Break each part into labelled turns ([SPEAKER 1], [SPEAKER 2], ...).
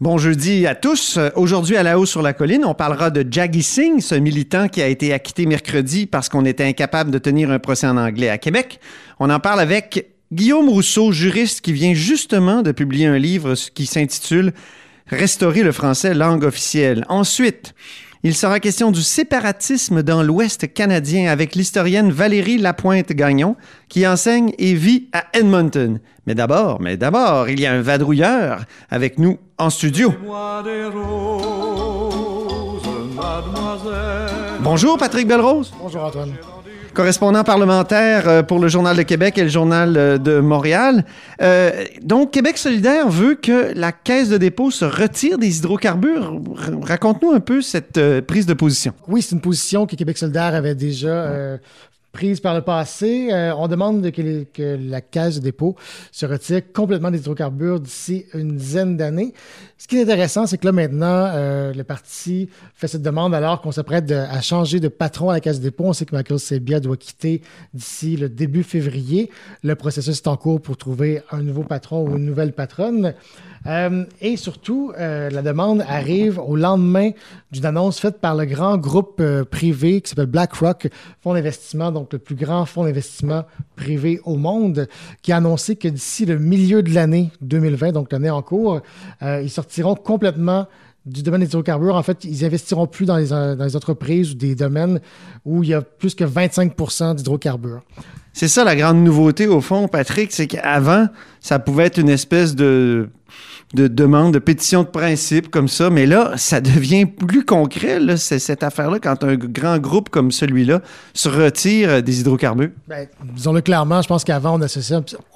[SPEAKER 1] Bon jeudi à tous. Aujourd'hui, à la hausse sur la colline, on parlera de Jaggy Singh, ce militant qui a été acquitté mercredi parce qu'on était incapable de tenir un procès en anglais à Québec. On en parle avec Guillaume Rousseau, juriste qui vient justement de publier un livre qui s'intitule Restaurer le français langue officielle. Ensuite, il sera question du séparatisme dans l'Ouest canadien avec l'historienne Valérie Lapointe-Gagnon qui enseigne et vit à Edmonton. Mais d'abord, mais d'abord, il y a un vadrouilleur avec nous en studio. Bonjour Patrick Belrose.
[SPEAKER 2] Bonjour Antoine
[SPEAKER 1] correspondant parlementaire euh, pour le Journal de Québec et le Journal euh, de Montréal. Euh, donc, Québec solidaire veut que la Caisse de dépôt se retire des hydrocarbures. Raconte-nous un peu cette prise de position.
[SPEAKER 2] Oui, c'est une position que Québec solidaire avait déjà prise par le passé. Euh, on demande que, que, la Caisse de dépôt se retire complètement des hydrocarbures d'ici une dizaine d'années. Ce qui est intéressant, c'est que là, maintenant, euh, le parti fait cette demande alors qu'on s'apprête à changer de patron à la Caisse de dépôt. On sait que Michael Sebia doit quitter d'ici le début février. Le processus est en cours pour trouver un nouveau patron ou une nouvelle patronne. Euh, et surtout, euh, la demande arrive au lendemain d'une annonce faite par le grand groupe euh, privé qui s'appelle BlackRock, fonds d'investissement, donc le plus grand fonds d'investissement privé au monde, qui a annoncé que d'ici le milieu de l'année 2020, donc l'année en cours, ils sortiront complètement du domaine des hydrocarbures. En fait, ils investiront plus dans les, dans les entreprises ou des domaines où il y a plus que 25 d'hydrocarbures.
[SPEAKER 1] C'est ça la grande nouveauté au fond, Patrick, c'est qu'avant, ça pouvait être une espèce de de demande, de pétition de principe comme ça, mais là, ça devient plus concret, là, cette affaire-là, quand un grand groupe comme celui-là se retire des hydrocarbures.
[SPEAKER 2] Ben, disons-le clairement, je pense qu'avant,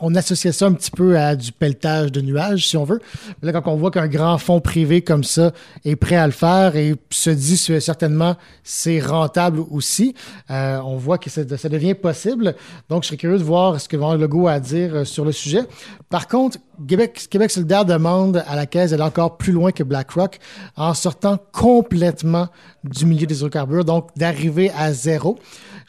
[SPEAKER 2] on associait, ça un petit peu à du pelletage de nuages, si on veut. Mais là, quand on voit qu'un grand fonds privé comme ça est prêt à le faire et se dit certainement c'est rentable aussi, euh, on voit que ça, ça, devient possible. Donc, je serais curieux de voir ce que Van Legault a à dire euh, sur le sujet. Par contre, Québec, Québec solidaire demande à la Caisse d'aller encore plus loin que BlackRock en sortant complètement du milieu des hydrocarbures, donc d'arriver à zéro.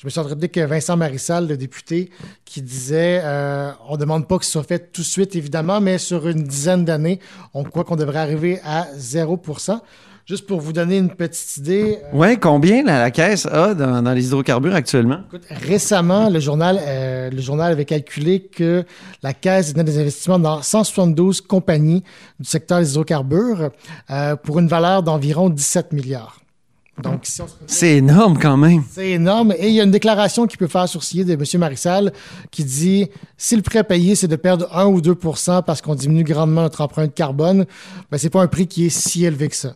[SPEAKER 2] Je me suis entendu que Vincent Marissal, le député, qui disait euh, on ne demande pas que ce soit fait tout de suite, évidemment, mais sur une dizaine d'années, on croit qu'on devrait arriver à 0% Juste pour vous donner une petite idée.
[SPEAKER 1] Euh, oui, combien la, caisse a dans, les hydrocarbures actuellement?
[SPEAKER 2] récemment, le journal, euh, le journal avait calculé que la caisse donnait des investissements dans 172 compagnies du secteur des hydrocarbures euh, pour une valeur d'environ 17 milliards.
[SPEAKER 1] Donc, c'est énorme quand même.
[SPEAKER 2] C'est énorme. Et il y a une déclaration qui peut faire sourciller de M. Marissal qui dit si le prêt à payer, c'est de perdre 1 ou 2% parce qu'on diminue grandement notre empreinte carbone, ben, c'est pas un prix qui est si élevé que ça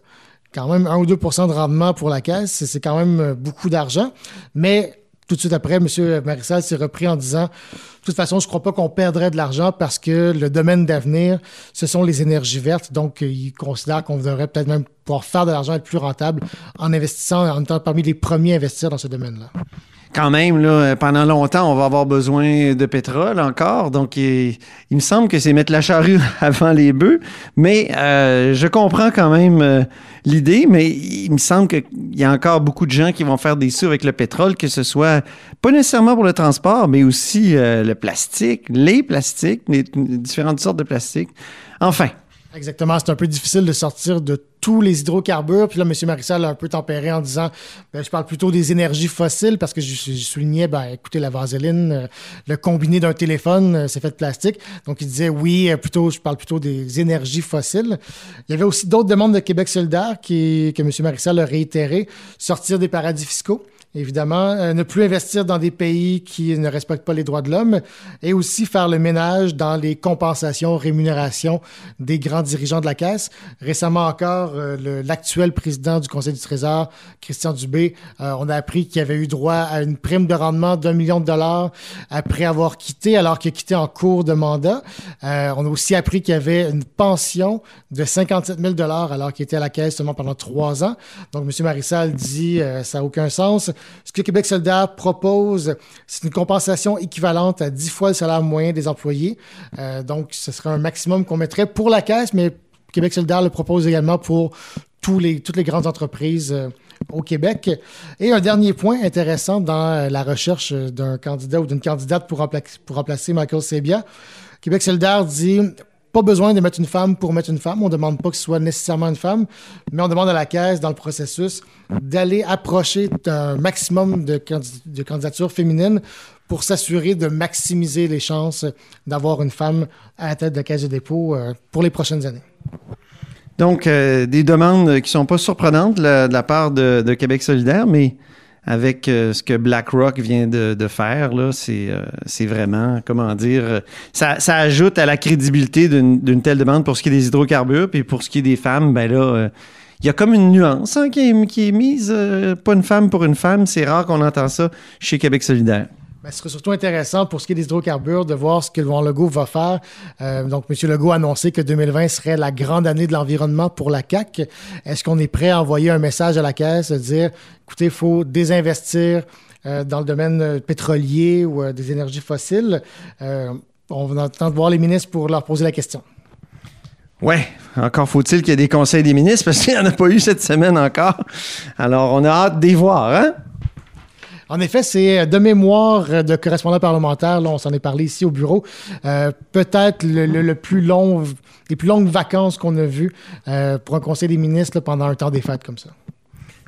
[SPEAKER 2] quand même 1 ou 2% de rendement pour la caisse, c'est quand même euh, beaucoup d'argent. Mais tout de suite après, M. Marissal s'est repris en disant De toute façon, je ne crois pas qu'on perdrait de l'argent parce que le domaine d'avenir, ce sont les énergies vertes. Donc, il considère qu'on devrait peut-être même pouvoir faire de l'argent être plus rentable en investissant, en étant parmi les premiers à investir dans ce domaine-là
[SPEAKER 1] quand même, là, pendant longtemps, on va avoir besoin de pétrole encore. Donc, il, me semble que c'est mettre la charrue avant les bœufs. Mais euh, je comprends quand même euh, l'idée, mais il me semble qu'il y a encore beaucoup de gens qui vont faire des sous avec le pétrole, que ce soit pas nécessairement pour le transport, mais aussi euh, le plastique, les plastiques, les différentes sortes de plastiques. Enfin,
[SPEAKER 2] Exactement. C'est un peu difficile de sortir de tous les hydrocarbures. Puis là, M. Marissal a un peu tempéré en disant ben, je parle plutôt des énergies fossiles parce que je, soulignais, ben, écoutez, la vaseline, euh, le combiné d'un téléphone, euh, c'est fait de plastique. Donc, il disait oui, euh, plutôt, je parle plutôt des énergies fossiles. Il y avait aussi d'autres demandes de Québec solidaire qui, que M. Marissal a réitéré sortir des paradis fiscaux évidemment, ne plus investir dans des pays qui ne respectent pas les droits de l'homme et aussi faire le ménage dans les compensations, rémunérations des grands dirigeants de la Caisse. Récemment encore, euh, l'actuel président du Conseil du Trésor, Christian Dubé. Euh, on a appris qu'il avait eu droit à une prime de rendement d'un million de dollars après avoir quitté, alors qu'il a quitté en cours de mandat. Euh, on a aussi appris qu'il avait une pension de 57 000 dollars alors qu'il était à la caisse seulement pendant trois ans. Donc, M. Marissal dit ça n'a aucun sens. Ce que Québec solidaire propose, c'est une compensation équivalente à 10 fois le salaire moyen des employés. donc, ce serait un maximum qu'on mettrait pour la caisse, mais Québec solidaire le propose également pour toutes les grandes entreprises euh, au Québec. Et un dernier point intéressant dans euh, la recherche d'un candidat ou d'une candidate pour, remplacer Michael Sebia, Québec solidaire dit pas besoin de mettre une femme pour mettre une femme. On ne demande pas que ce soit nécessairement une femme, mais on demande à la Caisse, dans le processus, d'aller approcher un maximum de, de candidatures féminines pour s'assurer de maximiser les chances d'avoir une femme à la tête de la Caisse de dépôt euh, pour les prochaines années.
[SPEAKER 1] Donc, euh, des demandes qui ne sont pas surprenantes de la, part de, Québec solidaire, mais avec euh, ce que BlackRock vient de, faire, c'est, c'est vraiment, comment dire, ça, ajoute à la crédibilité d'une, telle demande pour ce qui est des hydrocarbures, puis pour ce qui est des femmes, ben là, il y a comme une nuance hein, qui, est, qui, est, mise, pas une femme pour une femme, c'est rare qu'on entend ça chez Québec solidaire.
[SPEAKER 2] Ben, ce serait surtout intéressant pour ce qui est des hydrocarbures de voir ce que le Legault va faire. Euh, donc, M. Legault a annoncé que 2020 serait la grande année de l'environnement pour la CAC. Est-ce qu'on est prêt à envoyer un message à la Caisse, de dire, écoutez, il faut désinvestir euh, dans le domaine pétrolier ou euh, des énergies fossiles? on va de voir les ministres pour leur poser la question.
[SPEAKER 1] Oui, encore faut-il qu'il y ait des conseils des ministres parce qu'il n'y en a pas eu cette semaine encore. Alors, on a hâte d'y voir, hein?
[SPEAKER 2] En effet, c'est de mémoire de correspondant parlementaire, là, on s'en est parlé ici au bureau, euh, peut-être le, plus long, les plus longues vacances qu'on a vues euh, pour un conseil des ministres pendant un temps des fêtes comme ça.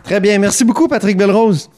[SPEAKER 1] Très bien. Merci beaucoup, Patrick Belrose.